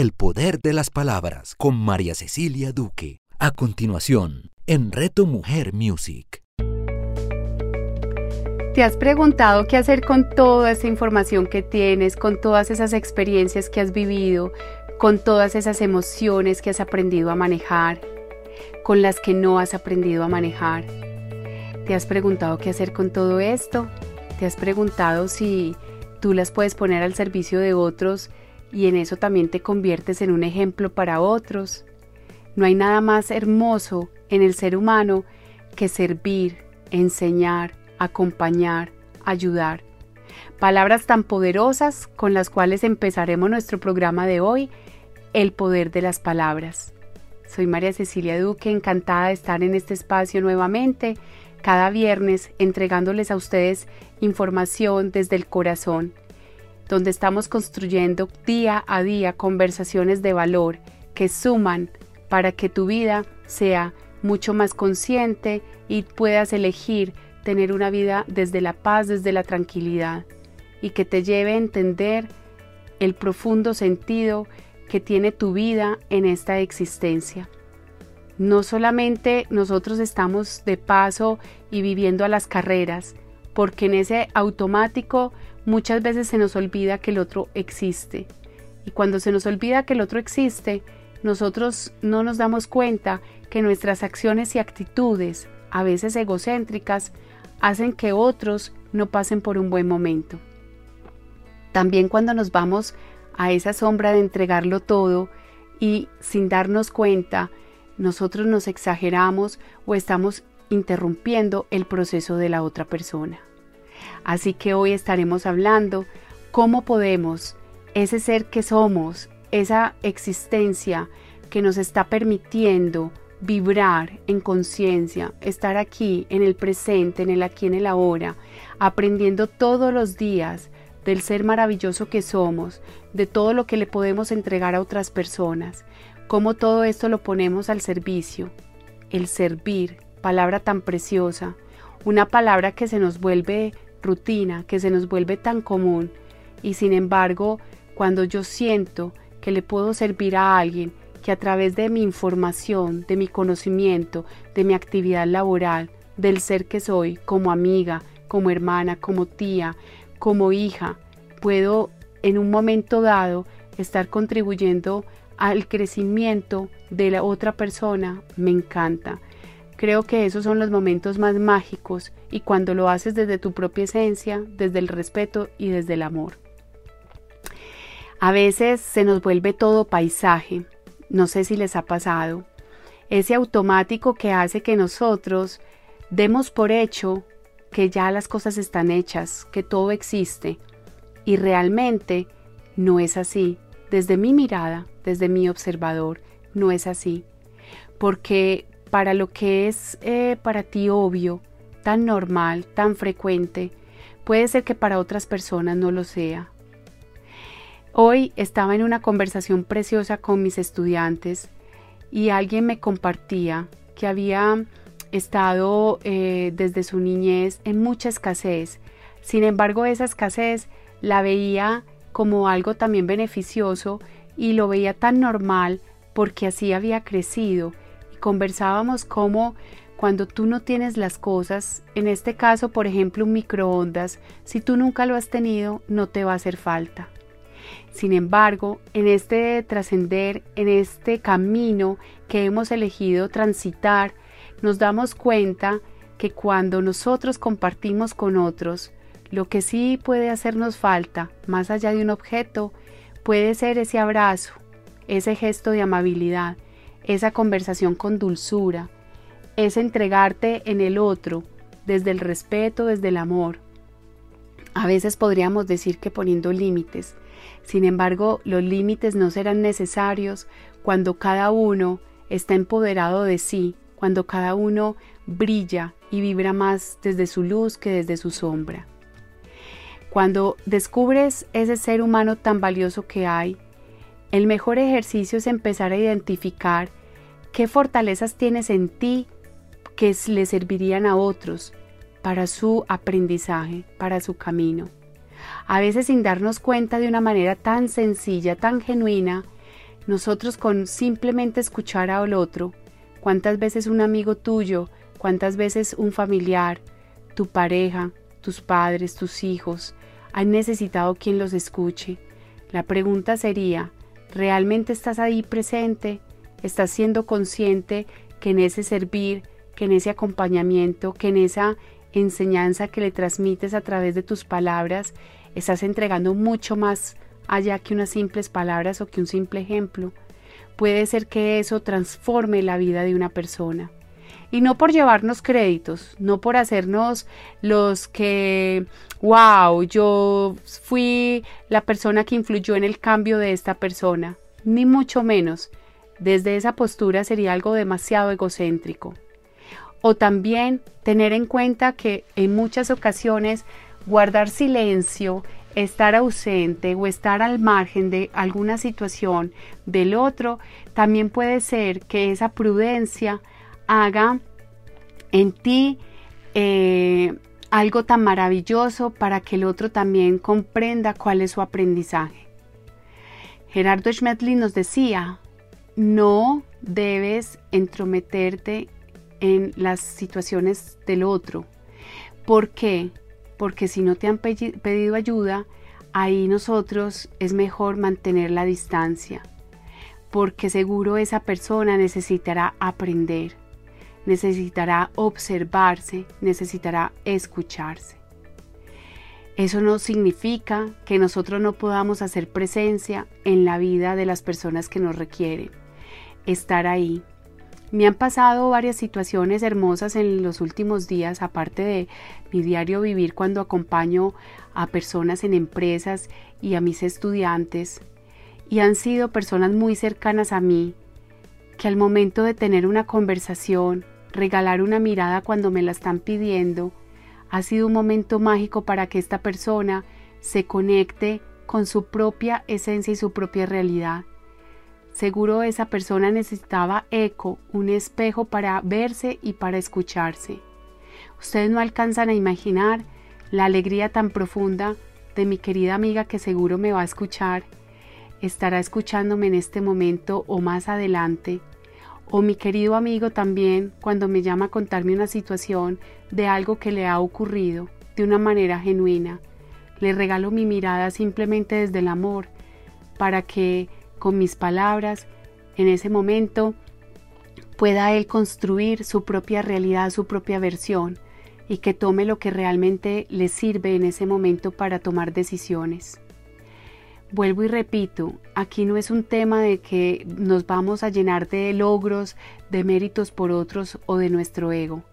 El poder de las palabras con María Cecilia Duque. A continuación, en Reto Mujer Music. ¿Te has preguntado qué hacer con toda esa información que tienes, con todas esas experiencias que has vivido, con todas esas emociones que has aprendido a manejar, con las que no has aprendido a manejar? ¿Te has preguntado qué hacer con todo esto? ¿Te has preguntado si tú las puedes poner al servicio de otros y en eso también te conviertes en un ejemplo para otros? No hay nada más hermoso en el ser humano que servir, enseñar, acompañar, ayudar. Palabras tan poderosas con las cuales empezaremos nuestro programa de hoy, el poder de las palabras. Soy María Cecilia Duque, encantada de estar en este espacio nuevamente, cada viernes entregándoles a ustedes información desde el corazón, donde estamos construyendo día a día conversaciones de valor que suman para que tu vida sea mucho más consciente y puedas elegir tener una vida desde la paz, desde la tranquilidad y que te lleve a entender el profundo sentido que tiene tu vida en esta existencia. No solamente nosotros estamos de paso y viviendo a las carreras, porque en ese automático muchas veces se nos olvida que el otro existe. Y cuando se nos olvida que el otro existe, nosotros no nos damos cuenta que nuestras acciones y actitudes, a veces egocéntricas, hacen que otros no pasen por un buen momento. También cuando nos vamos a esa sombra de entregarlo todo y sin darnos cuenta, nosotros nos exageramos o estamos interrumpiendo el proceso de la otra persona. Así que hoy estaremos hablando cómo podemos, ese ser que somos, esa existencia que nos está permitiendo vibrar en conciencia, estar aquí en el presente, en el aquí, en el ahora, aprendiendo todos los días del ser maravilloso que somos, de todo lo que le podemos entregar a otras personas, cómo todo esto lo ponemos al servicio. El servir, palabra tan preciosa, una palabra que se nos vuelve rutina, que se nos vuelve tan común, y sin embargo, cuando yo siento que le puedo servir a alguien, que a través de mi información, de mi conocimiento, de mi actividad laboral, del ser que soy, como amiga, como hermana, como tía, como hija, puedo en un momento dado estar contribuyendo al crecimiento de la otra persona, me encanta. Creo que esos son los momentos más mágicos y cuando lo haces desde tu propia esencia, desde el respeto y desde el amor. A veces se nos vuelve todo paisaje, no sé si les ha pasado, ese automático que hace que nosotros demos por hecho que ya las cosas están hechas, que todo existe y realmente no es así. Desde mi mirada, desde mi observador, no es así. Porque para lo que es eh, para ti obvio, tan normal, tan frecuente, puede ser que para otras personas no lo sea. Hoy estaba en una conversación preciosa con mis estudiantes y alguien me compartía que había estado eh, desde su niñez en mucha escasez. Sin embargo, esa escasez la veía como algo también beneficioso y lo veía tan normal porque así había crecido conversábamos cómo cuando tú no tienes las cosas, en este caso por ejemplo un microondas, si tú nunca lo has tenido, no te va a hacer falta. Sin embargo, en este trascender, en este camino que hemos elegido transitar, nos damos cuenta que cuando nosotros compartimos con otros, lo que sí puede hacernos falta, más allá de un objeto, puede ser ese abrazo, ese gesto de amabilidad, esa conversación con dulzura, es entregarte en el otro, desde el respeto, desde el amor. A veces podríamos decir que poniendo límites, sin embargo los límites no serán necesarios cuando cada uno está empoderado de sí, cuando cada uno brilla y vibra más desde su luz que desde su sombra. Cuando descubres ese ser humano tan valioso que hay, el mejor ejercicio es empezar a identificar qué fortalezas tienes en ti que le servirían a otros para su aprendizaje, para su camino. A veces sin darnos cuenta de una manera tan sencilla, tan genuina, Nosotros con simplemente escuchar al otro, cuántas veces un amigo tuyo, cuántas veces un familiar, tu pareja, tus padres, tus hijos, han necesitado quien los escuche. La pregunta sería, ¿realmente estás ahí presente? ¿Estás siendo consciente que en ese servir, que en ese acompañamiento, que en esa enseñanza que le transmites a través de tus palabras, estás entregando mucho más allá que unas simples palabras o que un simple ejemplo? Puede ser que eso transforme la vida de una persona. Y no por llevarnos créditos, no por hacernos los que, wow, yo fui la persona que influyó en el cambio de esta persona, ni mucho menos. Desde esa postura sería algo demasiado egocéntrico. O también tener en cuenta que en muchas ocasiones guardar silencio, estar ausente o estar al margen de alguna situación del otro, también puede ser que esa prudencia haga en ti eh, algo tan maravilloso para que el otro también comprenda cuál es su aprendizaje. Gerardo Schmedlin nos decía, no debes entrometerte en las situaciones del otro. ¿Por qué? Porque si no te han pedido ayuda, ahí nosotros es mejor mantener la distancia. Porque seguro esa persona necesitará aprender necesitará observarse, necesitará escucharse. Eso no significa que nosotros no podamos hacer presencia en la vida de las personas que nos requieren. Estar ahí. Me han pasado varias situaciones hermosas en los últimos días, aparte de mi diario vivir cuando acompaño a personas en empresas y a mis estudiantes. Y han sido personas muy cercanas a mí, que al momento de tener una conversación, regalar una mirada cuando me la están pidiendo, ha sido un momento mágico para que esta persona se conecte con su propia esencia y su propia realidad. Seguro esa persona necesitaba eco, un espejo para verse y para escucharse. Ustedes no alcanzan a imaginar la alegría tan profunda de mi querida amiga que seguro me va a escuchar, estará escuchándome en este momento o más adelante o mi querido amigo también cuando me llama a contarme una situación de algo que le ha ocurrido de una manera genuina. Le regalo mi mirada simplemente desde el amor para que con mis palabras en ese momento pueda él construir su propia realidad, su propia versión y que tome lo que realmente le sirve en ese momento para tomar decisiones. Vuelvo y repito, aquí no es un tema de que nos vamos a llenar de logros, de méritos por otros o de nuestro ego.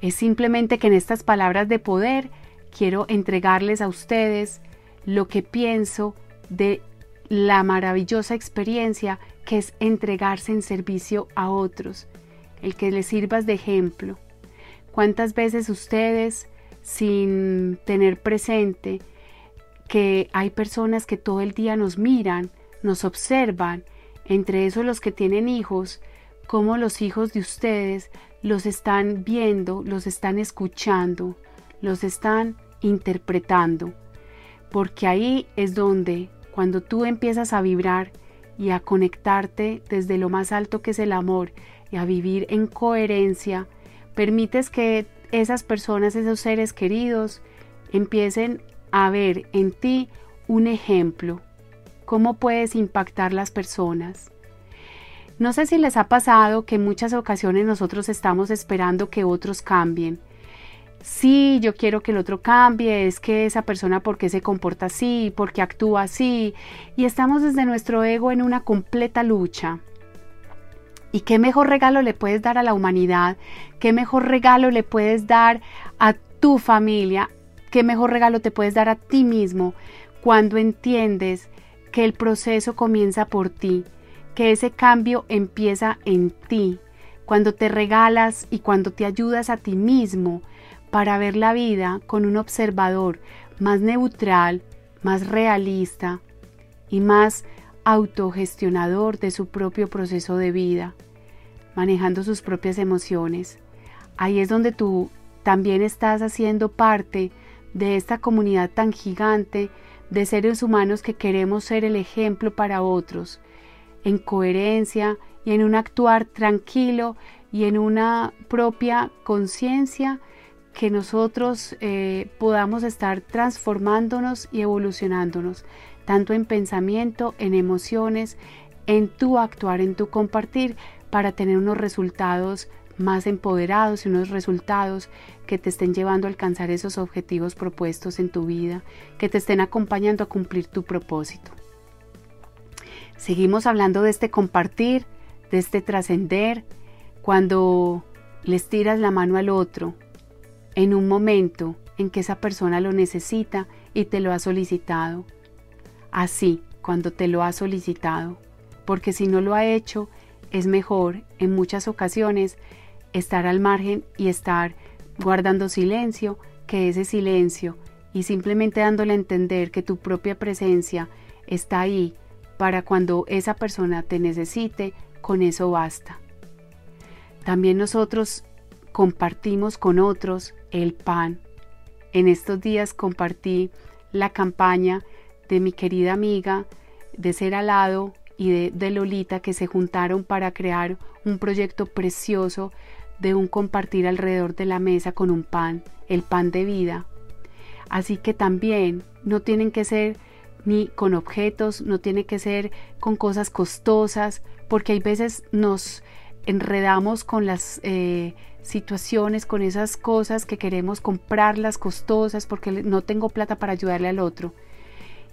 Es simplemente que en estas palabras de poder quiero entregarles a ustedes lo que pienso de la maravillosa experiencia que es entregarse en servicio a otros, el que les sirvas de ejemplo. ¿Cuántas veces ustedes, sin tener presente, que hay personas que todo el día nos miran, nos observan, entre esos los que tienen hijos, cómo los hijos de ustedes los están viendo, los están escuchando, los están interpretando. Porque ahí es donde, cuando tú empiezas a vibrar y a conectarte desde lo más alto que es el amor y a vivir en coherencia, permites que esas personas, esos seres queridos, empiecen a ver en ti un ejemplo, cómo puedes impactar las personas. No sé si les ha pasado que en muchas ocasiones nosotros estamos esperando que otros cambien. Sí, yo quiero que el otro cambie, es que esa persona por qué se comporta así, por qué actúa así, y estamos desde nuestro ego en una completa lucha. ¿Y qué mejor regalo le puedes dar a la humanidad? ¿Qué mejor regalo le puedes dar a tu familia, ¿Qué mejor regalo te puedes dar a ti mismo cuando entiendes que el proceso comienza por ti, que ese cambio empieza en ti, cuando te regalas y cuando te ayudas a ti mismo para ver la vida con un observador más neutral, más realista y más autogestionador de su propio proceso de vida, manejando sus propias emociones. Ahí es donde tú también estás haciendo parte de esta comunidad tan gigante de seres humanos que queremos ser el ejemplo para otros, en coherencia y en un actuar tranquilo y en una propia conciencia que nosotros eh, podamos estar transformándonos y evolucionándonos, tanto en pensamiento, en emociones, en tu actuar, en tu compartir, para tener unos resultados más empoderados y unos resultados que te estén llevando a alcanzar esos objetivos propuestos en tu vida, que te estén acompañando a cumplir tu propósito. Seguimos hablando de este compartir, de este trascender, cuando les tiras la mano al otro, en un momento en que esa persona lo necesita y te lo ha solicitado. Así, cuando te lo ha solicitado, porque si no lo ha hecho, es mejor en muchas ocasiones estar al margen y estar guardando silencio que ese silencio y simplemente dándole a entender que tu propia presencia está ahí para cuando esa persona te necesite, con eso basta. También nosotros compartimos con otros el pan. En estos días compartí la campaña de mi querida amiga de Ser Alado y de, de, Lolita que se juntaron para crear un proyecto precioso de un compartir alrededor de la mesa con un pan, el pan de vida. Así que también no tienen que ser ni con objetos, no tiene que ser con cosas costosas, porque hay veces nos enredamos con las eh, situaciones, con esas cosas que queremos comprarlas costosas porque no tengo plata para ayudarle al otro.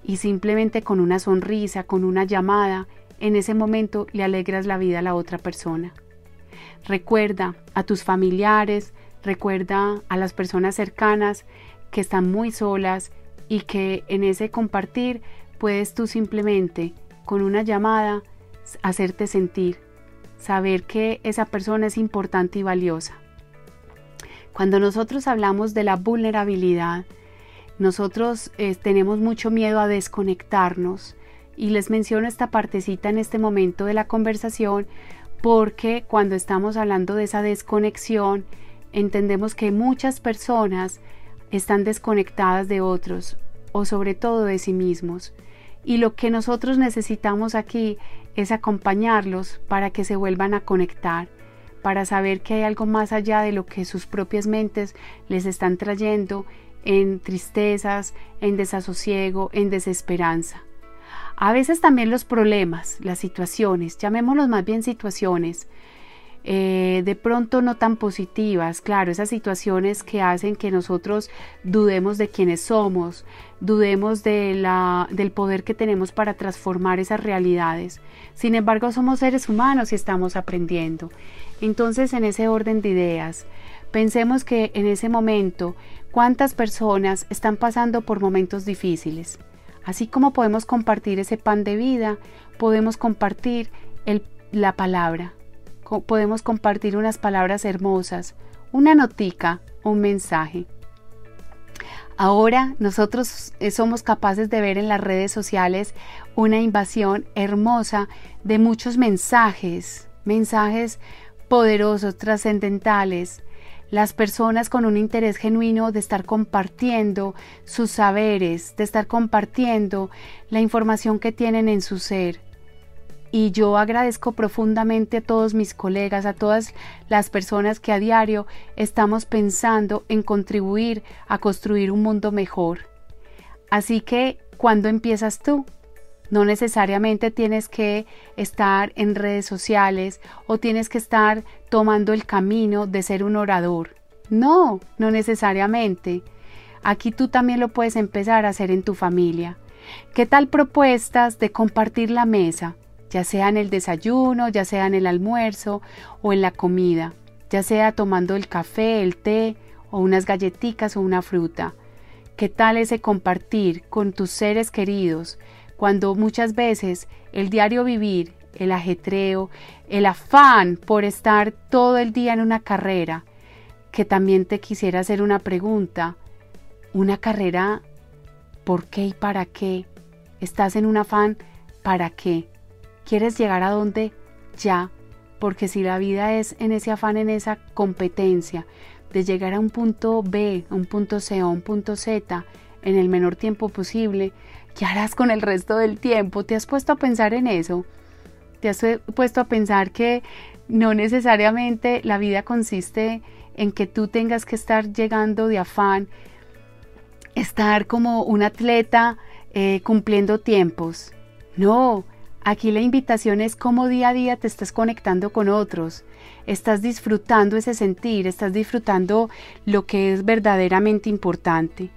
Y simplemente con una sonrisa, con una llamada, en ese momento le alegras la vida a la otra persona. Recuerda a tus familiares, recuerda a las personas cercanas que están muy solas y que en ese compartir puedes tú simplemente con una llamada hacerte sentir, saber que esa persona es importante y valiosa. Cuando nosotros hablamos de la vulnerabilidad, nosotros eh, tenemos mucho miedo a desconectarnos y les menciono esta partecita en este momento de la conversación porque cuando estamos hablando de esa desconexión entendemos que muchas personas están desconectadas de otros o sobre todo de sí mismos. Y lo que nosotros necesitamos aquí es acompañarlos para que se vuelvan a conectar, para saber que hay algo más allá de lo que sus propias mentes les están trayendo en tristezas, en desasosiego, en desesperanza. A veces también los problemas, las situaciones, llamémoslos más bien situaciones, eh, de pronto no tan positivas, claro, esas situaciones que hacen que nosotros dudemos de quienes somos, dudemos del poder que tenemos para transformar esas realidades. Sin embargo, somos seres humanos y estamos aprendiendo. Entonces, en ese orden de ideas, pensemos que en ese momento, ¿cuántas personas están pasando por momentos difíciles? Así como podemos compartir ese pan de vida, podemos compartir la palabra, podemos compartir unas palabras hermosas, una notica, un mensaje. Ahora nosotros eh, somos capaces de ver en las redes sociales una invasión hermosa de muchos mensajes, mensajes poderosos, trascendentales, las personas con un interés genuino de estar compartiendo sus saberes, de estar compartiendo la información que tienen en su ser. Y yo agradezco profundamente a todos mis colegas, a todas las personas que a diario estamos pensando en contribuir a construir un mundo mejor. Así que, ¿cuándo empiezas tú? No necesariamente tienes que estar en redes sociales o tienes que estar tomando el camino de ser un orador. No, no necesariamente. Aquí tú también lo puedes empezar a hacer en tu familia. ¿Qué tal propuestas de compartir la mesa? ya sea en el desayuno, ya sea en el almuerzo o en la comida, ya sea tomando el café, el té o unas galletitas o una fruta. ¿Qué tal ese compartir con tus seres queridos cuando muchas veces el diario vivir, el ajetreo, el afán por estar todo el día en una carrera, que también te quisiera hacer una pregunta, una carrera, ¿por qué y para qué? ¿Estás en un afán para qué? ¿Quieres llegar a dónde? Ya, porque si la vida es en ese afán, en esa competencia de llegar a un punto B, un punto C o un punto Z en el menor tiempo posible, ¿qué harás con el resto del tiempo? ¿Te has puesto a pensar en eso? ¿Te has puesto a pensar que no necesariamente la vida consiste en que tú tengas que estar llegando de afán, estar como un atleta eh, cumpliendo tiempos? No, aquí la invitación es cómo día a día te estás conectando con otros, estás disfrutando ese sentir, estás disfrutando lo que es verdaderamente importante.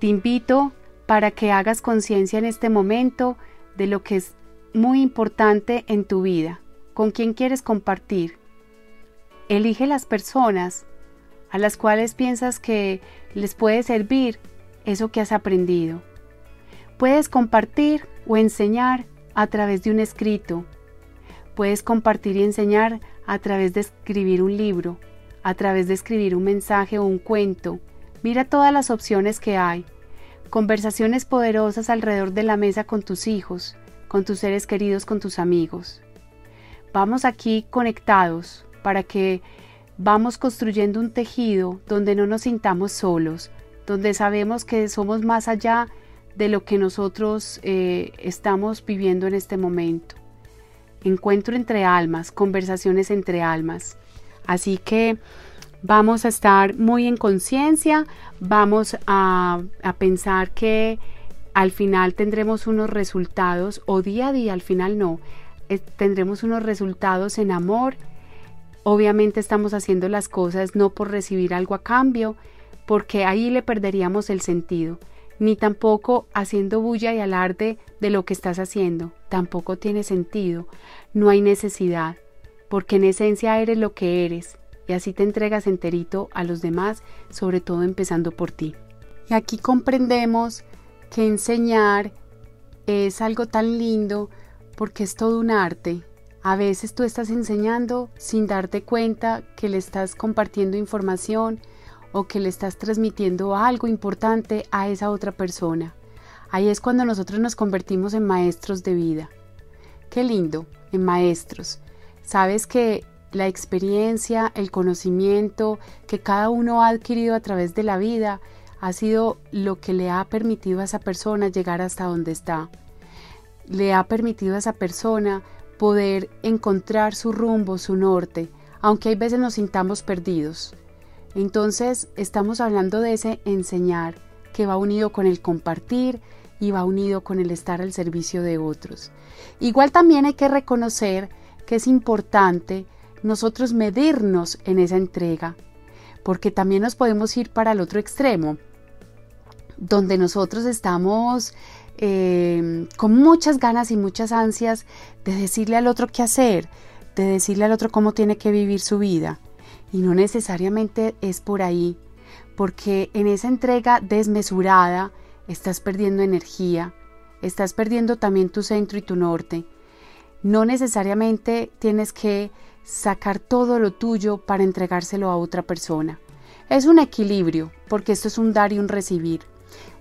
Te invito para que hagas conciencia en este momento de lo que es muy importante en tu vida, con quién quieres compartir. Elige las personas a las cuales piensas que les puede servir eso que has aprendido. Puedes compartir o enseñar a través de un escrito. Puedes compartir y enseñar a través de escribir un libro, a través de escribir un mensaje o un cuento. Mira todas las opciones que hay. Conversaciones poderosas alrededor de la mesa con tus hijos, con tus seres queridos, con tus amigos. Vamos aquí conectados para que vamos construyendo un tejido donde no nos sintamos solos, donde sabemos que somos más allá de lo que nosotros eh, estamos viviendo en este momento. Encuentro entre almas, conversaciones entre almas. Así que vamos a estar muy en conciencia, vamos a, pensar que al final tendremos unos resultados, o día a día al final no, eh, tendremos unos resultados en amor. Obviamente estamos haciendo las cosas no por recibir algo a cambio, porque ahí le perderíamos el sentido, ni tampoco haciendo bulla y alarde de lo que estás haciendo, tampoco tiene sentido, no hay necesidad, porque en esencia eres lo que eres, y así te entregas enterito a los demás, sobre todo empezando por ti. Y aquí comprendemos que enseñar es algo tan lindo porque es todo un arte. A veces tú estás enseñando sin darte cuenta que le estás compartiendo información o que le estás transmitiendo algo importante a esa otra persona. Ahí es cuando nosotros nos convertimos en maestros de vida. Qué lindo, en maestros. Sabes que la experiencia, el conocimiento que cada uno ha adquirido a través de la vida ha sido lo que le ha permitido a esa persona llegar hasta donde está. Le ha permitido a esa persona poder encontrar su rumbo, su norte, aunque hay veces nos sintamos perdidos. Entonces estamos hablando de ese enseñar que va unido con el compartir y va unido con el estar al servicio de otros. Igual también hay que reconocer que es importante nosotros medirnos en esa entrega, porque también nos podemos ir para el otro extremo, donde nosotros estamos eh, con muchas ganas y muchas ansias de decirle al otro qué hacer, de decirle al otro cómo tiene que vivir su vida. Y no necesariamente es por ahí, porque en esa entrega desmesurada estás perdiendo energía, estás perdiendo también tu centro y tu norte. No necesariamente tienes que sacar todo lo tuyo para entregárselo a otra persona. Es un equilibrio, porque esto es un dar y un recibir.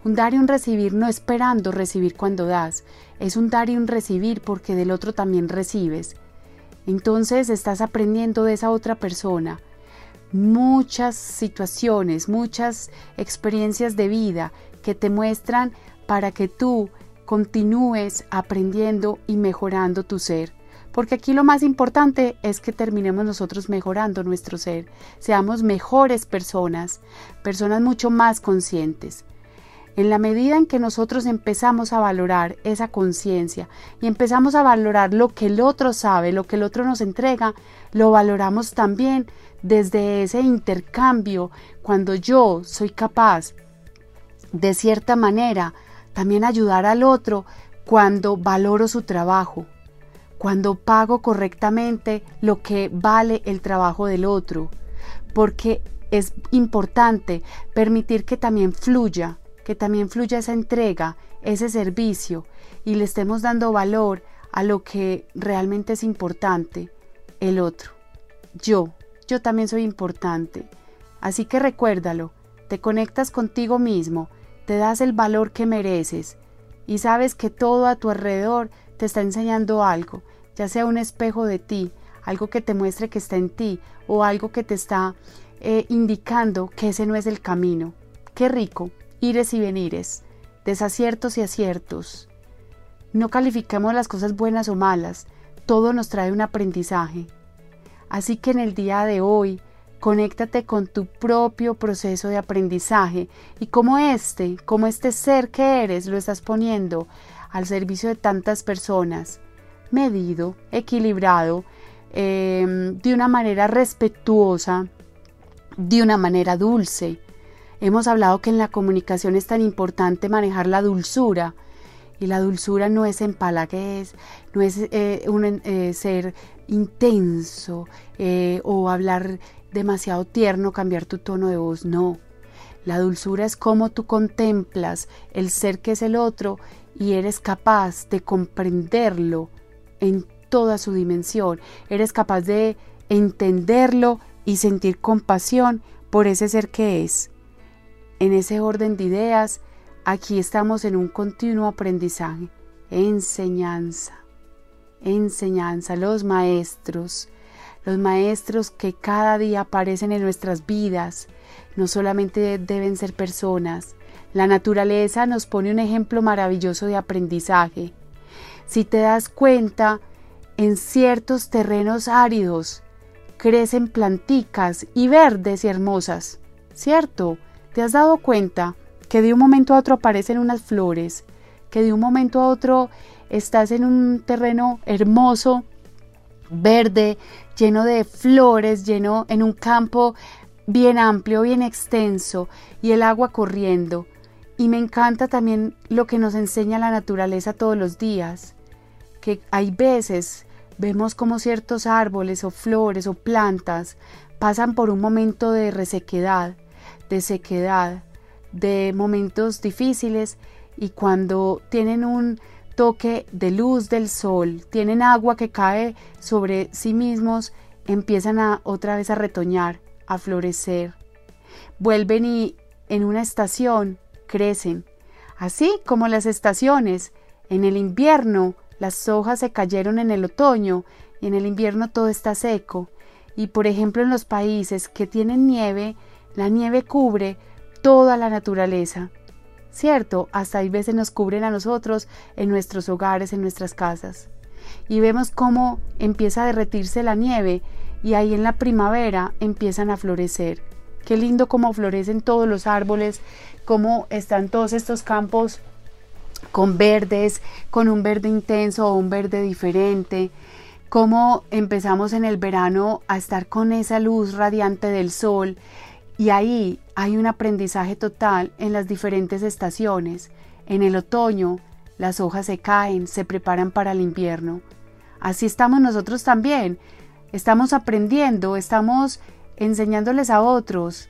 Un dar y un recibir no esperando recibir cuando das, es un dar y un recibir porque del otro también recibes. Entonces estás aprendiendo de esa otra persona muchas situaciones, muchas experiencias de vida que te muestran para que tú continúes aprendiendo y mejorando tu ser. Porque aquí lo más importante es que terminemos nosotros mejorando nuestro ser, seamos mejores personas, personas mucho más conscientes. En la medida en que nosotros empezamos a valorar esa conciencia y empezamos a valorar lo que el otro sabe, lo que el otro nos entrega, lo valoramos también desde ese intercambio, cuando yo soy capaz de cierta manera también ayudar al otro cuando valoro su trabajo, cuando pago correctamente lo que vale el trabajo del otro, porque es importante permitir que también fluya, que también fluya esa entrega, ese servicio y le estemos dando valor a lo que realmente es importante, el otro. Yo, yo también soy importante. Así que recuérdalo, te conectas contigo mismo, te das el valor que mereces y sabes que todo a tu alrededor te está enseñando algo ya sea un espejo de ti, algo que te muestre que está en ti o algo que te está eh, indicando que ese no es el camino. Qué rico, ires y venires, desaciertos y aciertos. No califiquemos las cosas buenas o malas, todo nos trae un aprendizaje. Así que en el día de hoy, conéctate con tu propio proceso de aprendizaje y como este, como este ser que eres, lo estás poniendo al servicio de tantas personas, medido, equilibrado, em, de una manera respetuosa, de una manera dulce. Hemos hablado que en la comunicación es tan importante manejar la dulzura, y la dulzura no es empalaguez, no es eh, un, eh, ser intenso eh, o hablar demasiado tierno, cambiar tu tono de voz, no. La dulzura es como tú contemplas el ser que es el otro y eres capaz de comprenderlo en toda su dimensión. Eres capaz de entenderlo y sentir compasión por ese ser que es. En ese orden de ideas, aquí estamos en un continuo aprendizaje, enseñanza, enseñanza, los maestros, los maestros que cada día aparecen en nuestras vidas, no solamente deben ser personas, la naturaleza nos pone un ejemplo maravilloso de aprendizaje. Si te das cuenta, en ciertos terrenos áridos crecen planticas y verdes y hermosas, ¿cierto? ¿Te has dado cuenta que de un momento a otro aparecen unas flores, que de un momento a otro estás en un terreno hermoso, verde, lleno de flores, lleno en un campo bien amplio, bien extenso y el agua corriendo. Y me encanta también lo que nos enseña la naturaleza todos los días, que hay veces vemos como ciertos árboles o flores o plantas pasan por un momento de resequedad, de sequedad, de momentos difíciles y cuando tienen un toque de luz del sol, tienen agua que cae sobre sí mismos, empiezan otra vez a retoñar, a florecer. Vuelven y en una estación crecen. Así como las estaciones, en el invierno las hojas se cayeron en el otoño y en el invierno todo está seco. Y por ejemplo en los países que tienen nieve, la nieve cubre toda la naturaleza. Cierto, hasta hay veces nos cubren a nosotros en nuestros hogares, en nuestras casas. Y vemos cómo empieza a derretirse la nieve y ahí en la primavera empiezan a florecer. Qué lindo cómo florecen todos los árboles, cómo están todos estos campos con verdes, con un verde intenso o un verde diferente, cómo empezamos en el verano a estar con esa luz radiante del sol y ahí hay un aprendizaje total en las diferentes estaciones. En el otoño las hojas se caen, se preparan para el invierno. Así estamos nosotros también. Estamos aprendiendo, estamos enseñándoles a otros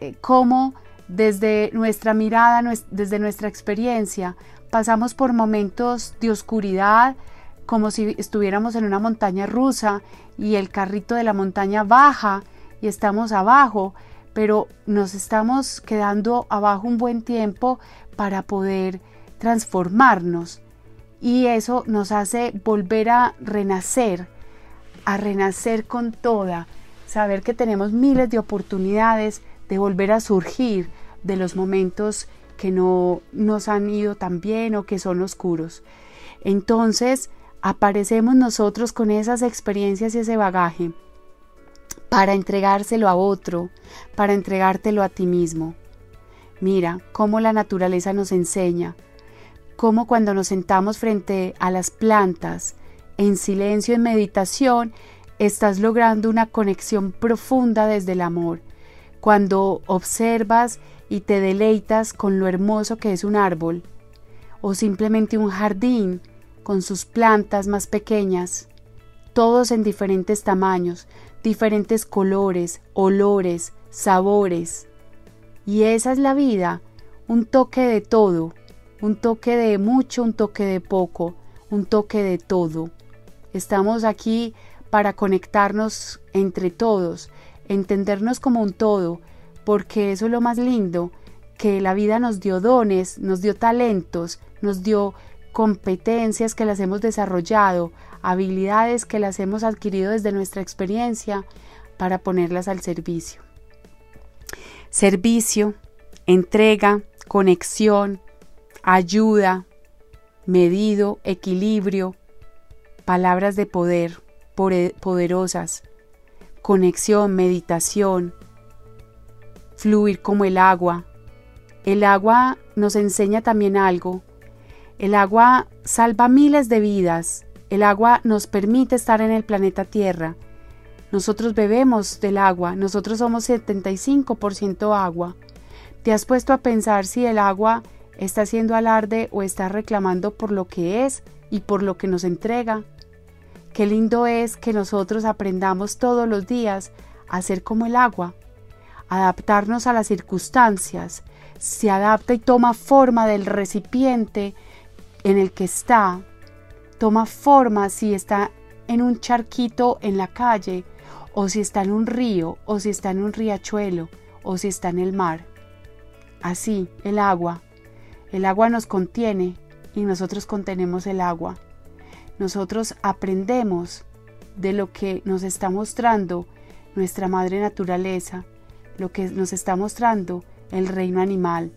eh, cómo desde nuestra mirada, desde nuestra experiencia, pasamos por momentos de oscuridad, como si estuviéramos en una montaña rusa y el carrito de la montaña baja y estamos abajo pero nos estamos quedando abajo un buen tiempo para poder transformarnos. Y eso nos hace volver a renacer, a renacer con toda, saber que tenemos miles de oportunidades de volver a surgir de los momentos que no nos han ido tan bien o que son oscuros. Entonces, aparecemos nosotros con esas experiencias y ese bagaje para entregárselo a otro, para entregártelo a ti mismo. Mira cómo la naturaleza nos enseña, cómo cuando nos sentamos frente a las plantas, en silencio, en meditación, estás logrando una conexión profunda desde el amor. Cuando observas y te deleitas con lo hermoso que es un árbol, o simplemente un jardín con sus plantas más pequeñas, todos en diferentes tamaños, diferentes colores, olores, sabores. Y esa es la vida, un toque de todo, un toque de mucho, un toque de poco, un toque de todo. Estamos aquí para conectarnos entre todos, entendernos como un todo, porque eso es lo más lindo, que la vida nos dio dones, nos dio talentos, nos dio competencias que las hemos desarrollado, habilidades que las hemos adquirido desde nuestra experiencia para ponerlas al servicio. Servicio, entrega, conexión, ayuda, medido, equilibrio, palabras de poder, poderosas, conexión, meditación, fluir como el agua. El agua nos enseña también algo. El agua salva miles de vidas. El agua nos permite estar en el planeta Tierra. Nosotros bebemos del agua, nosotros somos 75% agua. ¿Te has puesto a pensar si el agua está haciendo alarde o está reclamando por lo que es y por lo que nos entrega? Qué lindo es que nosotros aprendamos todos los días a ser como el agua, adaptarnos a las circunstancias, se adapta y toma forma del recipiente en el que está, toma forma si está en un charquito en la calle, o si está en un río, o si está en un riachuelo, o si está en el mar. Así, el agua. El agua nos contiene y nosotros contenemos el agua. Nosotros aprendemos de lo que nos está mostrando nuestra madre naturaleza, lo que nos está mostrando el reino animal.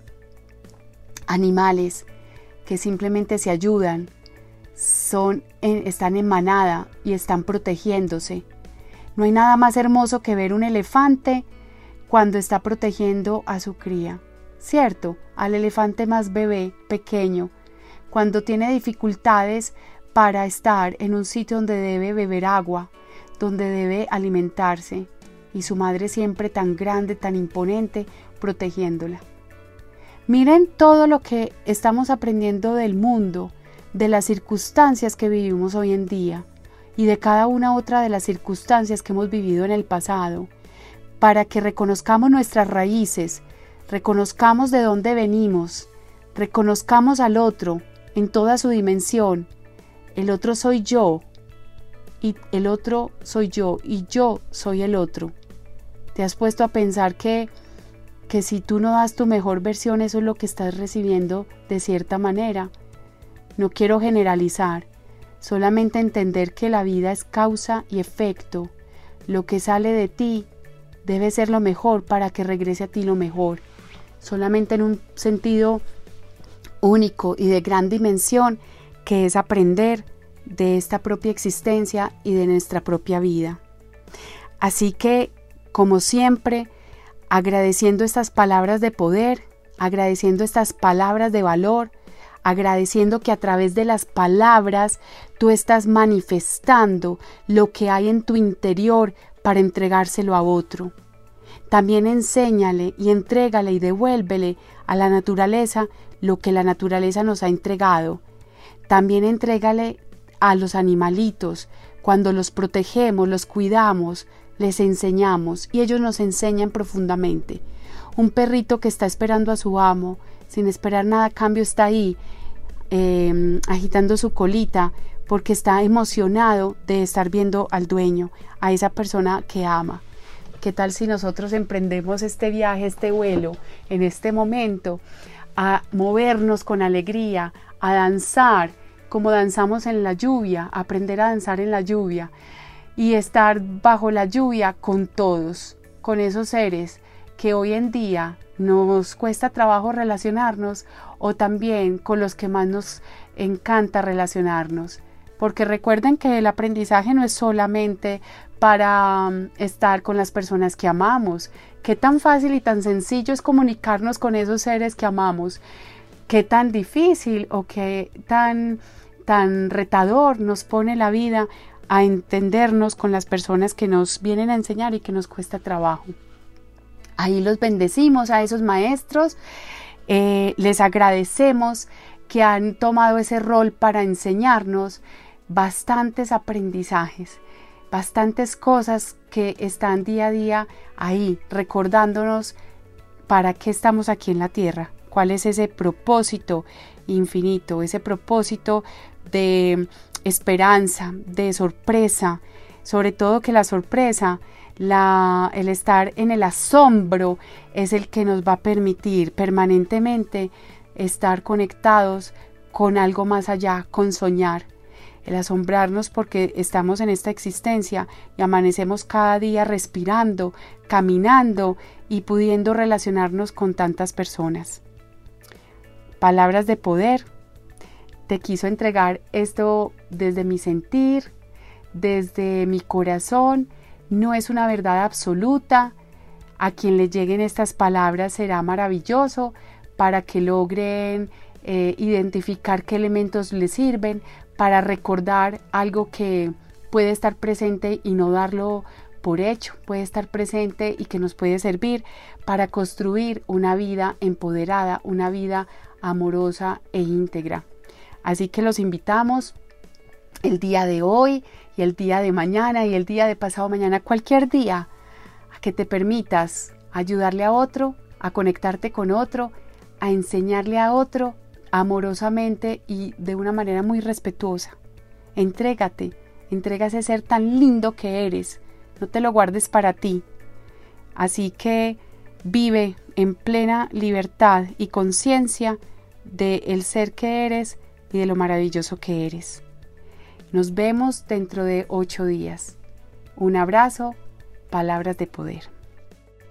Animales que simplemente se ayudan, son, están en manada y están protegiéndose. No hay nada más hermoso que ver un elefante cuando está protegiendo a su cría. ¿Cierto? Al elefante más bebé, pequeño, cuando tiene dificultades para estar en un sitio donde debe beber agua, donde debe alimentarse, y su madre siempre tan grande, tan imponente, protegiéndola. Miren todo lo que estamos aprendiendo del mundo, de las circunstancias que vivimos hoy en día y de cada una otra de las circunstancias que hemos vivido en el pasado, para que reconozcamos nuestras raíces, reconozcamos de dónde venimos, reconozcamos al otro en toda su dimensión. El otro soy yo y el otro soy yo y yo soy el otro. ¿Te has puesto a pensar que que si tú no das tu mejor versión eso es lo que estás recibiendo de cierta manera? No quiero generalizar, solamente entender que la vida es causa y efecto. Lo que sale de ti debe ser lo mejor para que regrese a ti lo mejor solamente en un sentido único y de gran dimensión, que es aprender de esta propia existencia y de nuestra propia vida. Así que, como siempre, agradeciendo estas palabras de poder, agradeciendo estas palabras de valor, agradeciendo que a través de las palabras tú estás manifestando lo que hay en tu interior para entregárselo a otro. También enséñale y entrégale y devuélvele a la naturaleza lo que la naturaleza nos ha entregado. También entrégale a los animalitos. Cuando los protegemos, los cuidamos, les enseñamos y ellos nos enseñan profundamente. Un perrito que está esperando a su amo, sin esperar nada a cambio, está ahí em, agitando su colita porque está emocionado de estar viendo al dueño, a esa persona que ama. ¿Qué tal si nosotros emprendemos este viaje, este vuelo, en este momento, a movernos con alegría, a danzar como danzamos en la lluvia, aprender a danzar en la lluvia y estar bajo la lluvia con todos, con esos seres que hoy en día nos cuesta trabajo relacionarnos o también con los que más nos encanta relacionarnos. Porque recuerden que el aprendizaje no es solamente para um, estar con las personas que amamos. Qué tan fácil y tan sencillo es comunicarnos con esos seres que amamos. Qué tan difícil o qué tan, tan retador nos pone la vida a entendernos con las personas que nos vienen a enseñar y que nos cuesta trabajo. Ahí los bendecimos a esos maestros, eh, les agradecemos que han tomado ese rol para enseñarnos bastantes aprendizajes bastantes cosas que están día a día ahí, recordándonos para qué estamos aquí en la tierra, cuál es ese propósito infinito, ese propósito de esperanza, de sorpresa, sobre todo que la sorpresa, la, el estar en el asombro es el que nos va a permitir permanentemente estar conectados con algo más allá, con soñar, el asombrarnos porque estamos en esta existencia y amanecemos cada día respirando, caminando y pudiendo relacionarnos con tantas personas. Palabras de poder. te quiso entregar esto desde mi sentir, desde mi corazón, no es una verdad absoluta. A quien le lleguen estas palabras será maravilloso para que logren eh, identificar qué elementos les sirven, para recordar algo que puede estar presente y no darlo por hecho, puede estar presente y que nos puede servir para construir una vida empoderada, una vida amorosa e íntegra. Así que los invitamos el día de hoy y el día de mañana y el día de pasado mañana, cualquier día, a que te permitas ayudarle a otro, a conectarte con otro, a enseñarle a otro amorosamente y de una manera muy respetuosa. Entrégate, entrega ese ser tan lindo que eres, no te lo guardes para ti. Así que vive en plena libertad y conciencia de el ser que eres y de lo maravilloso que eres. Nos vemos dentro de ocho días. Un abrazo, palabras de poder.